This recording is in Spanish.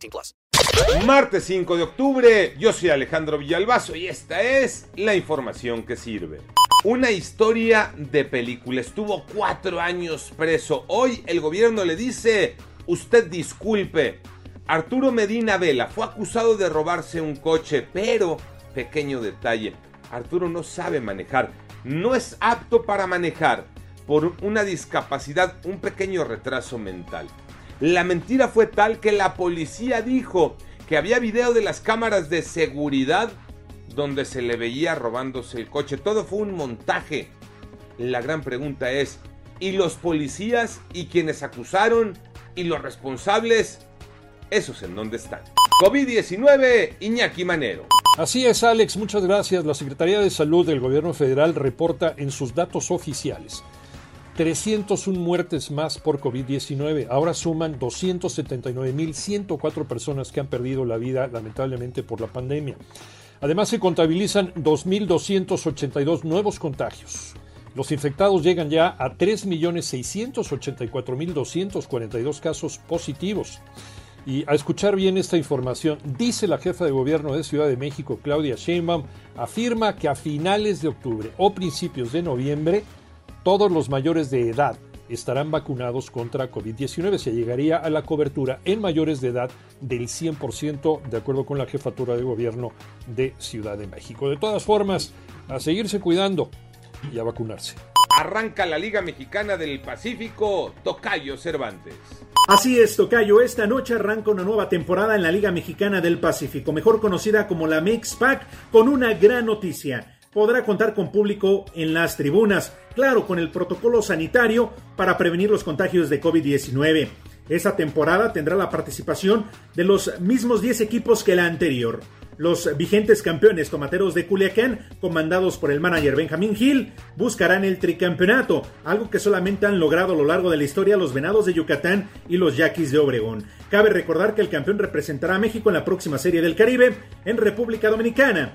18 plus. Martes 5 de octubre, yo soy Alejandro Villalbazo y esta es la información que sirve. Una historia de película. Estuvo cuatro años preso. Hoy el gobierno le dice, usted disculpe. Arturo Medina Vela fue acusado de robarse un coche, pero, pequeño detalle, Arturo no sabe manejar, no es apto para manejar por una discapacidad, un pequeño retraso mental. La mentira fue tal que la policía dijo que había video de las cámaras de seguridad donde se le veía robándose el coche. Todo fue un montaje. La gran pregunta es, ¿y los policías y quienes acusaron y los responsables? ¿Esos en dónde están? COVID-19, Iñaki Manero. Así es, Alex, muchas gracias. La Secretaría de Salud del Gobierno Federal reporta en sus datos oficiales 301 muertes más por COVID-19. Ahora suman 279.104 personas que han perdido la vida lamentablemente por la pandemia. Además se contabilizan 2.282 nuevos contagios. Los infectados llegan ya a 3.684.242 casos positivos. Y a escuchar bien esta información, dice la jefa de gobierno de Ciudad de México, Claudia Sheinbaum, afirma que a finales de octubre o principios de noviembre, todos los mayores de edad estarán vacunados contra COVID-19. Se llegaría a la cobertura en mayores de edad del 100%, de acuerdo con la jefatura de gobierno de Ciudad de México. De todas formas, a seguirse cuidando y a vacunarse. Arranca la Liga Mexicana del Pacífico, Tocayo Cervantes. Así es, Tocayo. Esta noche arranca una nueva temporada en la Liga Mexicana del Pacífico, mejor conocida como la Mix Pack, con una gran noticia. Podrá contar con público en las tribunas, claro, con el protocolo sanitario para prevenir los contagios de COVID-19. Esta temporada tendrá la participación de los mismos 10 equipos que la anterior. Los vigentes campeones tomateros de Culiacán, comandados por el manager Benjamín Gil, buscarán el tricampeonato, algo que solamente han logrado a lo largo de la historia los Venados de Yucatán y los Yaquis de Obregón. Cabe recordar que el campeón representará a México en la próxima Serie del Caribe en República Dominicana,